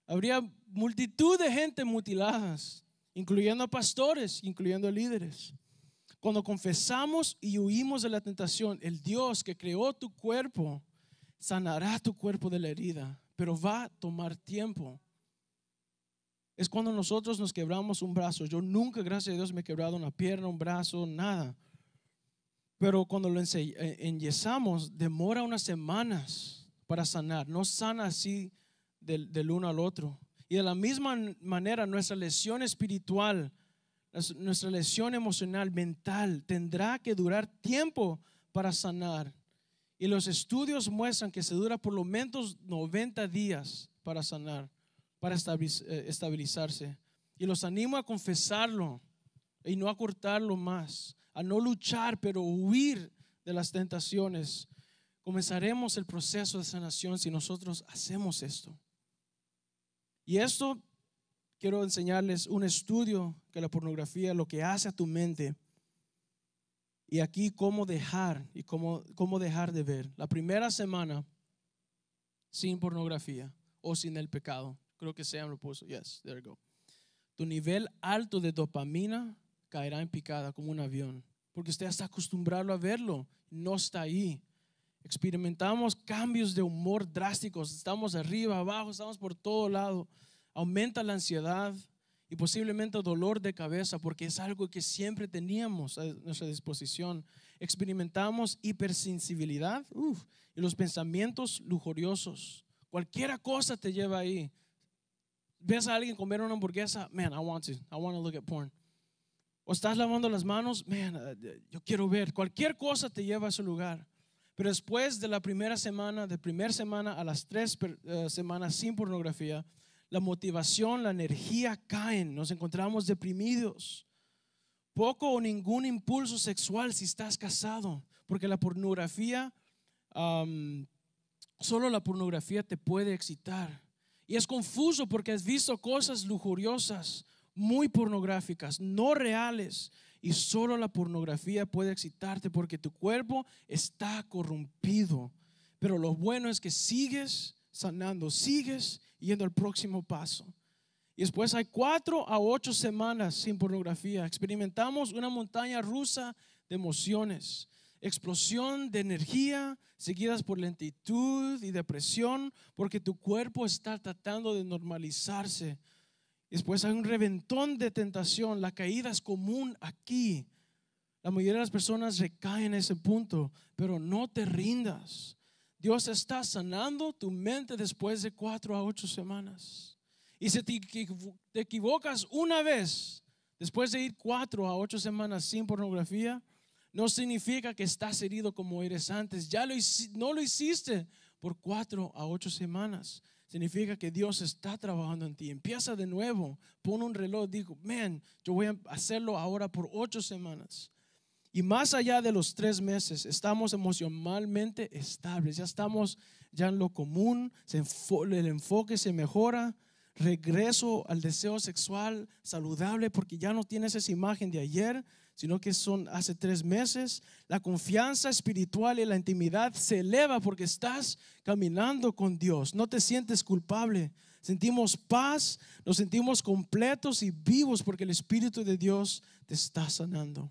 A: Habría multitud de gente mutiladas, incluyendo pastores, incluyendo líderes. Cuando confesamos y huimos de la tentación, el Dios que creó tu cuerpo sanará tu cuerpo de la herida, pero va a tomar tiempo. Es cuando nosotros nos quebramos un brazo. Yo nunca, gracias a Dios, me he quebrado una pierna, un brazo, nada. Pero cuando lo eh, enyesamos, demora unas semanas para sanar. No sana así del, del uno al otro. Y de la misma manera, nuestra lesión espiritual, nuestra lesión emocional, mental, tendrá que durar tiempo para sanar. Y los estudios muestran que se dura por lo menos 90 días para sanar, para eh, estabilizarse. Y los animo a confesarlo y no a cortarlo más, a no luchar, pero huir de las tentaciones. Comenzaremos el proceso de sanación si nosotros hacemos esto. Y esto quiero enseñarles un estudio que la pornografía lo que hace a tu mente y aquí cómo dejar y cómo, cómo dejar de ver. La primera semana sin pornografía o sin el pecado. Creo que sea lo puso. Yes, there you go. Tu nivel alto de dopamina caerá en picada como un avión. Porque usted está acostumbrado a verlo. No está ahí. Experimentamos cambios de humor drásticos. Estamos arriba, abajo, estamos por todo lado. Aumenta la ansiedad, y posiblemente dolor de cabeza porque es algo que siempre teníamos a nuestra disposición. Experimentamos hipersensibilidad y los pensamientos lujuriosos. Cualquier cosa te lleva ahí. Ves a alguien comer una hamburguesa, man, I want to, I want to look at porn. O estás lavando las manos, man, uh, yo quiero ver. Cualquier cosa te lleva a ese lugar. Pero después de la primera semana, de primera semana a las tres uh, semanas sin pornografía, la motivación, la energía caen, nos encontramos deprimidos. Poco o ningún impulso sexual si estás casado, porque la pornografía, solo la pornografía te puede excitar. Y es confuso porque has visto cosas lujuriosas, muy pornográficas, no reales. Y solo la pornografía puede excitarte porque tu cuerpo está corrompido. Pero lo bueno es que sigues sanando, sigues yendo al próximo paso. Y después hay cuatro a ocho semanas sin pornografía. Experimentamos una montaña rusa de emociones, explosión de energía seguidas por lentitud y depresión, porque tu cuerpo está tratando de normalizarse. Después hay un reventón de tentación. La caída es común aquí. La mayoría de las personas recaen en ese punto, pero no te rindas. Dios está sanando tu mente después de cuatro a ocho semanas. Y si te, equivocas una vez, después de ir cuatro a ocho semanas sin pornografía, no significa que estás herido como eres antes. Ya lo, no lo hiciste por cuatro a ocho semanas. Significa que Dios está trabajando en ti. Empieza de nuevo. Pon un reloj. Digo, man, yo voy a hacerlo ahora por ocho semanas. Y más allá de los tres meses, estamos emocionalmente estables, ya estamos ya en lo común, el enfoque se mejora, regreso al deseo sexual saludable porque ya no tienes esa imagen de ayer, sino que son hace tres meses. La confianza espiritual y la intimidad se eleva porque estás caminando con Dios, no te sientes culpable. Sentimos paz, nos sentimos completos y vivos porque el Espíritu de Dios te está sanando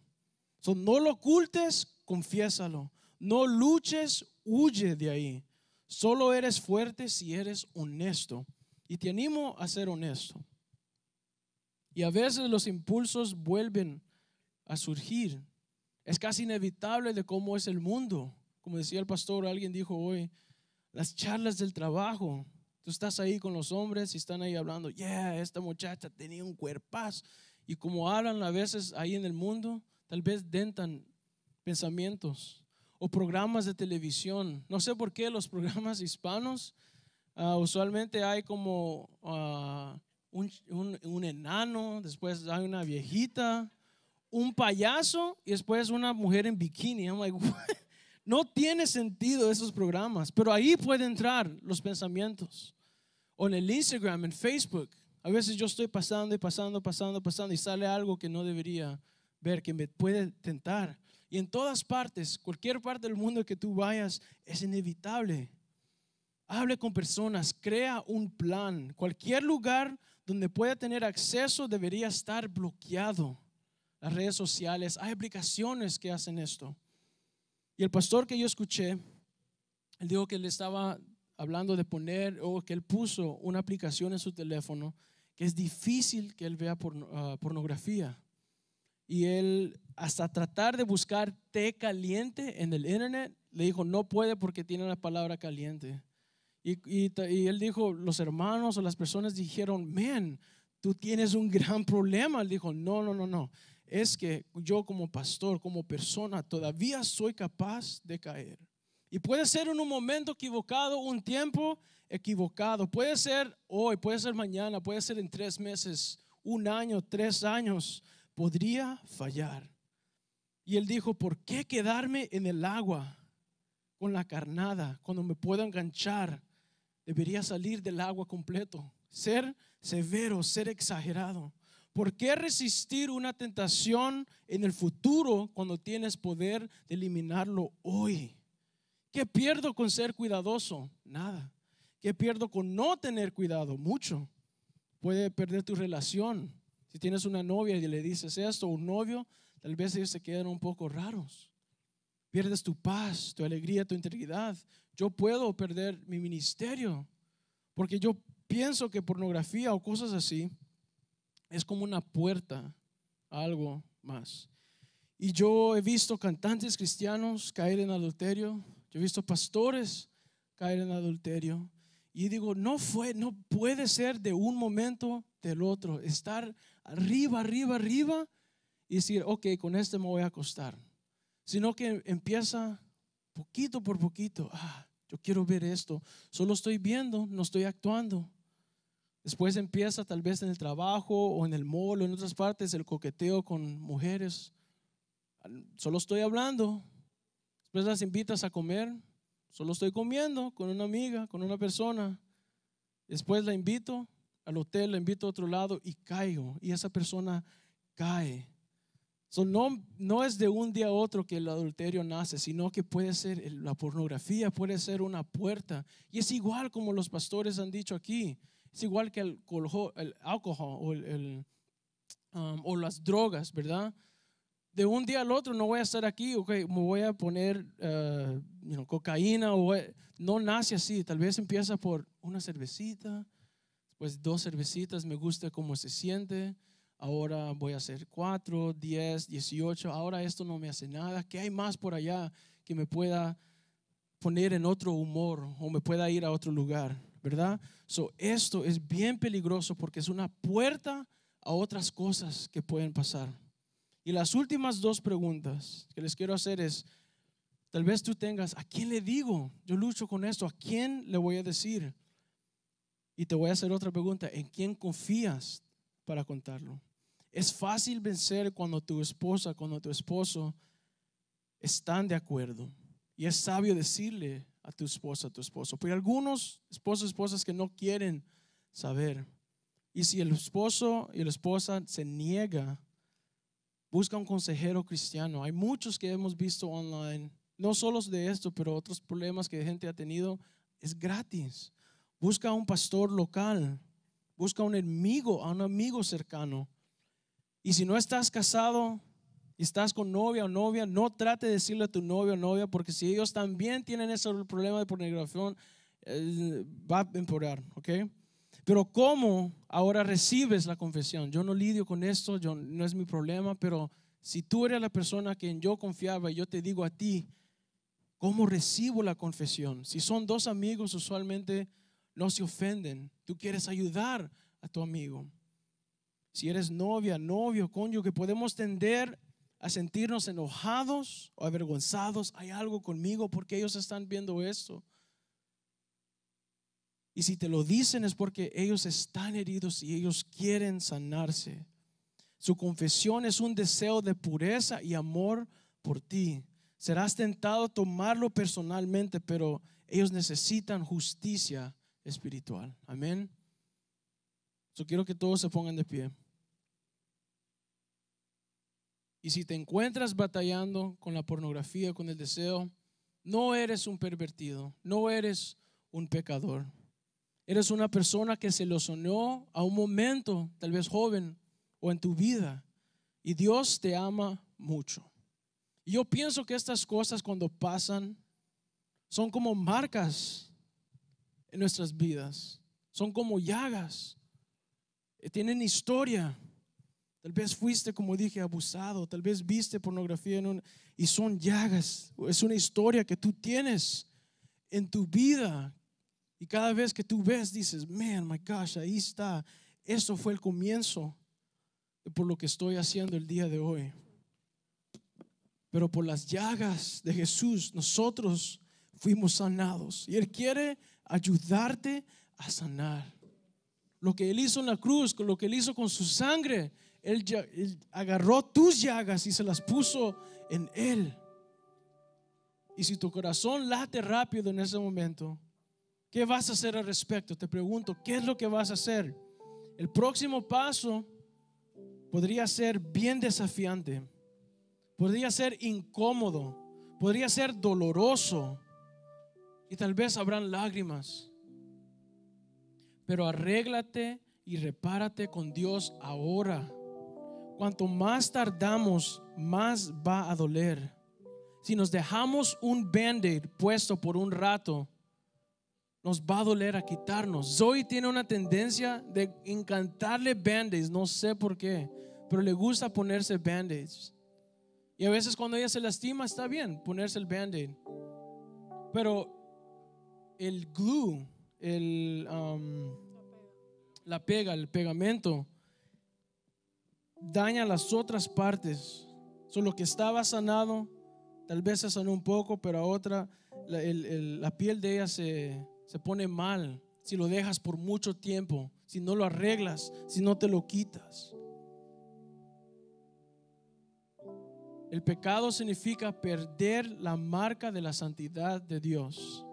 A: no lo ocultes, confiésalo. No luches, huye de ahí. Solo eres fuerte si eres honesto. Y te animo a ser honesto. Y a veces los impulsos vuelven a surgir. Es casi inevitable de cómo es el mundo. Como decía el pastor, alguien dijo hoy, las charlas del trabajo. Tú estás ahí con los hombres y están ahí hablando, yeah, esta muchacha tenía un cuerpazo. Y como hablan a veces ahí en el mundo, Tal vez dentan pensamientos o programas de televisión. No sé por qué los programas hispanos Ah, usualmente hay como ah, un, un- un enano, después hay una viejita, un payaso y después una mujer en bikini. No tiene sentido esos programas, pero ahí pueden entrar los pensamientos. O en el Instagram, en Facebook. A veces yo estoy pasando y pasando, pasando, pasando y sale algo que no debería ver, que me puede tentar. Y en todas partes, cualquier parte del mundo que tú vayas, es inevitable. Hable con personas, crea un plan. Cualquier lugar donde pueda tener acceso debería estar bloqueado. Las redes sociales, hay aplicaciones que hacen esto. Y el pastor que yo escuché, él dijo que él estaba hablando de poner o que él puso una aplicación en su teléfono que es difícil que él vea ah, pornografía. Y él, hasta tratar de buscar té caliente en el internet, le dijo, no puede porque tiene la palabra caliente. Y, y y él dijo, los hermanos o las personas dijeron, man, tú tienes un gran problema. Él dijo, no, no, no, no. Es que yo como pastor, como persona, todavía soy capaz de caer. Y puede ser en un momento equivocado, un tiempo equivocado. Puede ser hoy, puede ser mañana, puede ser en tres meses, un año, tres años. Podría fallar. Y él dijo, ¿por qué quedarme en el agua con la carnada cuando me puedo enganchar? Debería salir del agua completo. Ser severo, ser exagerado. ¿Por qué resistir una tentación en el futuro cuando tienes poder de eliminarlo hoy? ¿Qué pierdo con ser cuidadoso? Nada. ¿Qué pierdo con no tener cuidado? Mucho. Puede perder tu relación. Si tienes una novia y le dices esto, un novio, tal vez ellos se quedan un poco raros. Pierdes tu paz, tu alegría, tu integridad. Yo puedo perder mi ministerio porque yo pienso que pornografía o cosas así es como una puerta a algo más. Y yo he visto cantantes cristianos caer en adulterio. Yo he visto pastores caer en adulterio. Y digo, no fue, no puede ser de un momento del otro. Estar arriba, arriba, arriba y decir, ok, con este me voy a acostar. Sino que empieza poquito por poquito. Ah, yo quiero ver esto. Solo estoy viendo, no estoy actuando. Después empieza tal vez en el trabajo o en el mall o en otras partes el coqueteo con mujeres. Solo estoy hablando. Después las invitas a comer. Solo estoy comiendo con una amiga, con una persona. Después la invito al hotel, la invito a otro lado y caigo. Y esa persona cae. No, no es de un día a otro que el adulterio nace, sino que puede ser la pornografía, puede ser una puerta. Y es igual como los pastores han dicho aquí. Es igual que el, el alcohol o, el- el, um, o las drogas, ¿verdad? De un día al otro no voy a estar aquí, ok, me voy a poner uh, you know, cocaína. O, voy- no nace así, tal vez empieza por una cervecita, después dos cervecitas, me gusta cómo se siente. Ahora voy a hacer cuatro, diez, dieciocho. Ahora esto no me hace nada. ¿Qué hay más por allá que me pueda poner en otro humor o me pueda ir a otro lugar? ¿Verdad? So, esto es bien peligroso porque es una puerta a otras cosas que pueden pasar. Y las últimas dos preguntas que les quiero hacer es, tal vez tú tengas, ¿a quién le digo? Yo lucho con esto, ¿a quién le voy a decir? Y te voy a hacer otra pregunta, ¿en quién confías para contarlo? Es fácil vencer cuando tu esposa, cuando tu esposo están de acuerdo. Y es sabio decirle a tu esposa, a tu esposo. Pero hay algunos esposos, esposas que no quieren saber. Y si el esposo y la esposa se niega, busca un consejero cristiano. Hay muchos que hemos visto online, no solo de esto, pero otros problemas que gente ha tenido. Es gratis. Busca un pastor local. Busca un amigo, a un amigo cercano. Y si no estás casado y estás con novia o novia, no trate de decirle a tu novio o novia, porque si ellos también tienen ese problema de pornografía, eh, va a empeorar, ¿ok? Pero ¿cómo ahora recibes la confesión? Yo no lidio con esto, yo, no es mi problema, pero si tú eres la persona que en yo confiaba, yo te digo a ti, ¿cómo recibo la confesión? Si son dos amigos, usualmente no se ofenden. Tú quieres ayudar a tu amigo. Si eres novia, novio, cónyuge, podemos tender a sentirnos enojados o avergonzados. Hay algo conmigo porque ellos están viendo esto. Y si te lo dicen es porque ellos están heridos y ellos quieren sanarse. Su confesión es un deseo de pureza y amor por ti. Serás tentado a tomarlo personalmente, pero ellos necesitan justicia espiritual. Amén. Yo quiero que todos se pongan de pie. Y si te encuentras batallando con la pornografía, con el deseo, no eres un pervertido, no eres un pecador. Eres una persona que se lo sonó a un momento, tal vez joven o en tu vida, y Dios te ama mucho. Y yo pienso que estas cosas cuando pasan son como marcas en nuestras vidas, son como llagas, tienen historia. Tal vez fuiste, como dije, abusado, tal vez viste pornografía en y son llagas. Es una historia que tú tienes en tu vida. Y cada vez que tú ves, dices, man, my gosh, ahí está. Eso fue el comienzo por lo que estoy haciendo el día de hoy. Pero por las llagas de Jesús, nosotros fuimos sanados. Y Él quiere ayudarte a sanar. Lo que Él hizo en la cruz, lo que Él hizo con su sangre, él, agarró tus llagas y se las puso en Él. Y si tu corazón late rápido en ese momento, ¿qué vas a hacer al respecto? Te pregunto, ¿qué es lo que vas a hacer? El próximo paso podría ser bien desafiante, podría ser incómodo, podría ser doloroso y tal vez habrán lágrimas. Pero arréglate y repárate con Dios ahora cuanto más tardamos, más va a doler. Si nos dejamos un band-aid puesto por un rato, nos va a doler a quitarnos. Zoe tiene una tendencia de encantarle band-aids, no sé por qué, pero le gusta ponerse band-aids. Y a veces cuando ella se lastima, está bien ponerse el band-aid. Pero el glue, el, um, la pega, el pegamento, daña las otras partes. Solo que estaba sanado, tal vez se sanó un poco, pero a otra, la, piel de ella se, se pone mal si lo dejas por mucho tiempo, si no lo arreglas, si no te lo quitas. El pecado significa perder la marca de la santidad de Dios.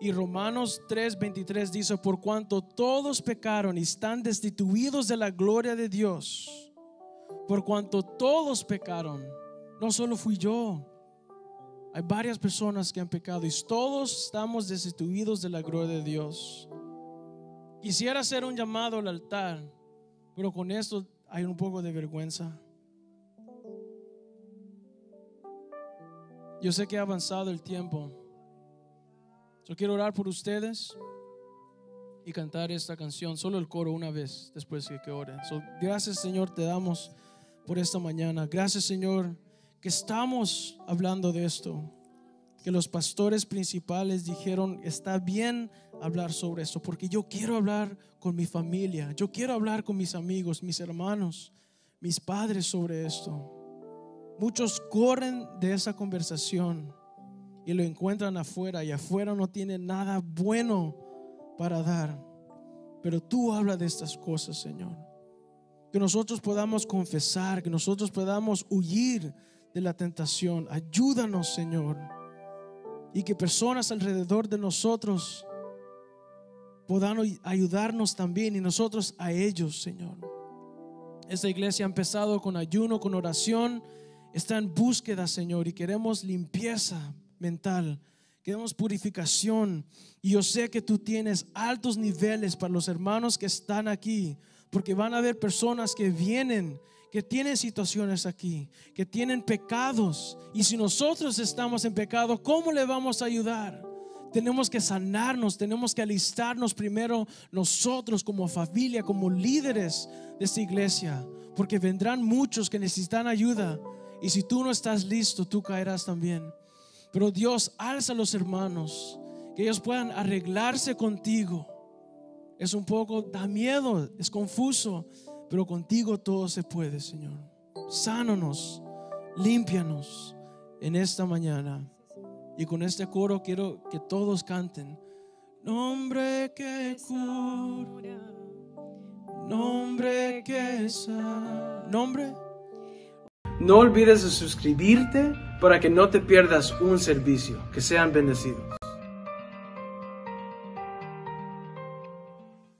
A: Y Romanos 3:23 dice, por cuanto todos pecaron y están destituidos de la gloria de Dios, por cuanto todos pecaron, no solo fui yo. Hay varias personas que han pecado y todos estamos destituidos de la gloria de Dios. Quisiera hacer un llamado al altar, pero con esto hay un poco de vergüenza. Yo sé que ha avanzado el tiempo. Yo quiero orar por ustedes y cantar esta canción, solo el coro una vez después que, que oren. gracias Señor, te damos por esta mañana. Gracias Señor que estamos hablando de esto. Que los pastores principales dijeron, está bien hablar sobre esto, porque yo quiero hablar con mi familia, yo quiero hablar con mis amigos, mis hermanos, mis padres sobre esto. Muchos corren de esa conversación y lo encuentran afuera y afuera no tienen nada bueno para dar. Pero tú habla de estas cosas, Señor que nosotros podamos confesar, que nosotros podamos huir de la tentación. Ayúdanos, Señor. Y que personas alrededor de nosotros puedan ayudarnos también y nosotros a ellos, Señor. Esta iglesia ha empezado con ayuno, con oración. Está en búsqueda, Señor, y queremos limpieza mental. Queremos purificación. Y yo sé que tú tienes altos niveles para los hermanos que están aquí porque van a haber personas que vienen, que tienen situaciones aquí, que tienen pecados. Y si nosotros estamos en pecado, ¿cómo le vamos a ayudar? Tenemos que sanarnos, tenemos que alistarnos primero nosotros como familia, como líderes de esta iglesia, porque vendrán muchos que necesitan ayuda. Y si tú no estás listo, tú caerás también. Pero Dios alza a los hermanos, que ellos puedan arreglarse contigo es un poco, da miedo, es confuso, pero contigo todo se puede, Señor. Sánanos, límpianos en esta mañana. Y con este coro quiero que todos canten. Nombre que cura, nombre que sana. Nombre. No olvides de suscribirte para que no te pierdas un servicio. Que sean bendecidos.